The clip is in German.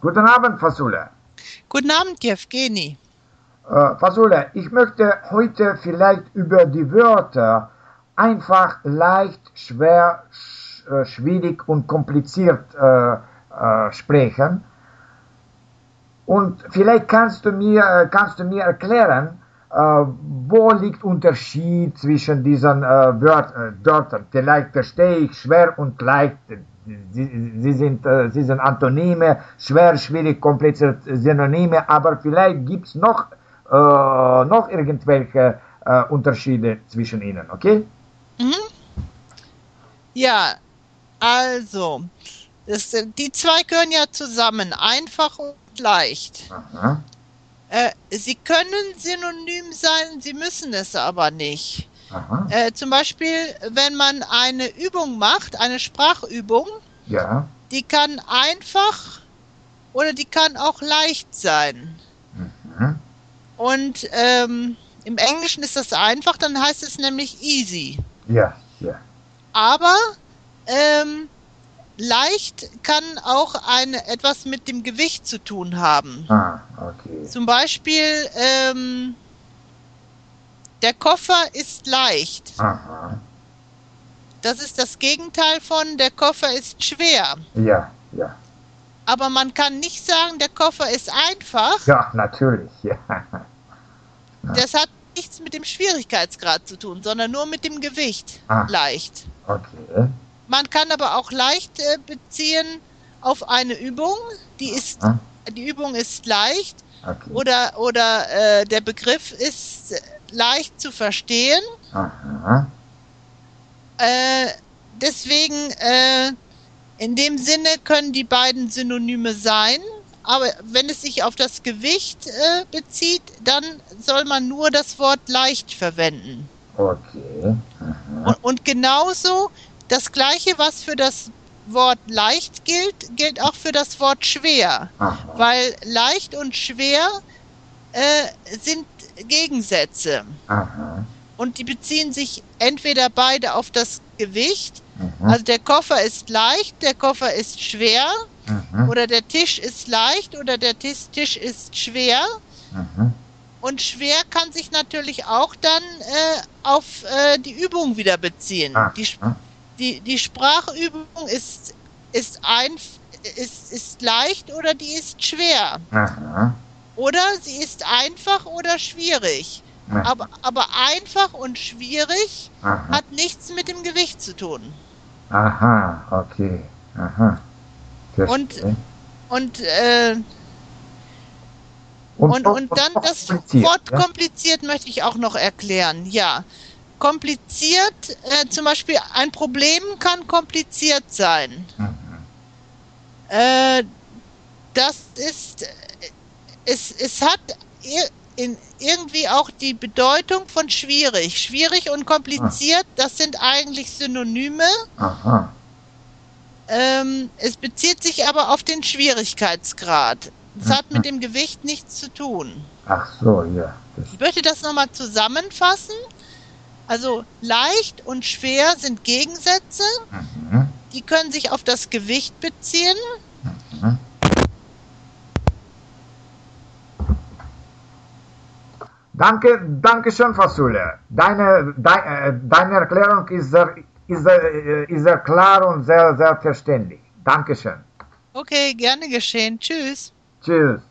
Guten Abend, Fasula. Guten Abend, Jevgeni. Äh, Fasula, ich möchte heute vielleicht über die Wörter einfach, leicht, schwer, sch äh, schwierig und kompliziert äh, äh, sprechen. Und vielleicht kannst du mir, äh, kannst du mir erklären, äh, wo liegt Unterschied zwischen diesen Wört, Wörtern? Vielleicht verstehe ich schwer und leicht sie, sie, sind, äh, sie sind Antonyme, schwer, schwierig, kompliziert Synonyme, aber vielleicht gibt es noch, äh, noch irgendwelche äh, Unterschiede zwischen ihnen, okay? Mhm. Ja, also, das, die zwei gehören ja zusammen, einfach und leicht. Äh, sie können synonym sein, sie müssen es aber nicht. Äh, zum Beispiel, wenn man eine Übung macht, eine Sprachübung, ja. die kann einfach oder die kann auch leicht sein. Mhm. Und ähm, im Englischen ist das einfach, dann heißt es nämlich easy. Ja, ja. Aber ähm, leicht kann auch eine, etwas mit dem Gewicht zu tun haben. Ah, okay. Zum Beispiel, ähm, der Koffer ist leicht. Aha. Das ist das Gegenteil von der Koffer ist schwer. Ja, ja. Aber man kann nicht sagen, der Koffer ist einfach. Ja, natürlich, ja. ja. Das hat nichts mit dem Schwierigkeitsgrad zu tun, sondern nur mit dem Gewicht. Ah, leicht. Okay. Man kann aber auch leicht äh, beziehen auf eine Übung, die ist, ah. die Übung ist leicht. Okay. Oder, oder äh, der Begriff ist leicht zu verstehen. Aha. Äh, deswegen, äh, in dem Sinne können die beiden Synonyme sein. Aber wenn es sich auf das Gewicht äh, bezieht, dann soll man nur das Wort leicht verwenden. Okay. Und, und, genauso das Gleiche, was für das Wort leicht gilt, gilt auch für das Wort schwer. Aha. Weil leicht und schwer äh, sind Gegensätze. Aha. Und die beziehen sich entweder beide auf das Gewicht. Mhm. Also der Koffer ist leicht, der Koffer ist schwer. Mhm. Oder der Tisch ist leicht oder der Tisch ist schwer. Mhm. Und schwer kann sich natürlich auch dann äh, auf äh, die Übung wieder beziehen. Ah. Die, die, die Sprachübung ist, ist, ein, ist, ist leicht oder die ist schwer. Aha. Oder sie ist einfach oder schwierig. Ja. Aber, aber einfach und schwierig Aha. hat nichts mit dem Gewicht zu tun. Aha, okay. Aha. Und, und, äh, und, und, und, dann das Wort ja? kompliziert möchte ich auch noch erklären. Ja, kompliziert, äh, zum Beispiel ein Problem kann kompliziert sein. Mhm. Äh, das ist es, es hat in, irgendwie auch die Bedeutung von schwierig. Schwierig und kompliziert, ah. das sind eigentlich Synonyme. Aha. Ähm, es bezieht sich aber auf den Schwierigkeitsgrad. Es hat mit dem Gewicht nichts zu tun. Ach so, ja. Ich möchte das nochmal zusammenfassen. Also leicht und schwer sind Gegensätze. Mhm. Die können sich auf das Gewicht beziehen. Danke, danke schön, Fasule. Deine, de, äh, deine Erklärung ist sehr, ist, sehr, äh, ist sehr klar und sehr, sehr verständlich. Dankeschön. Okay, gerne geschehen. Tschüss. Tschüss.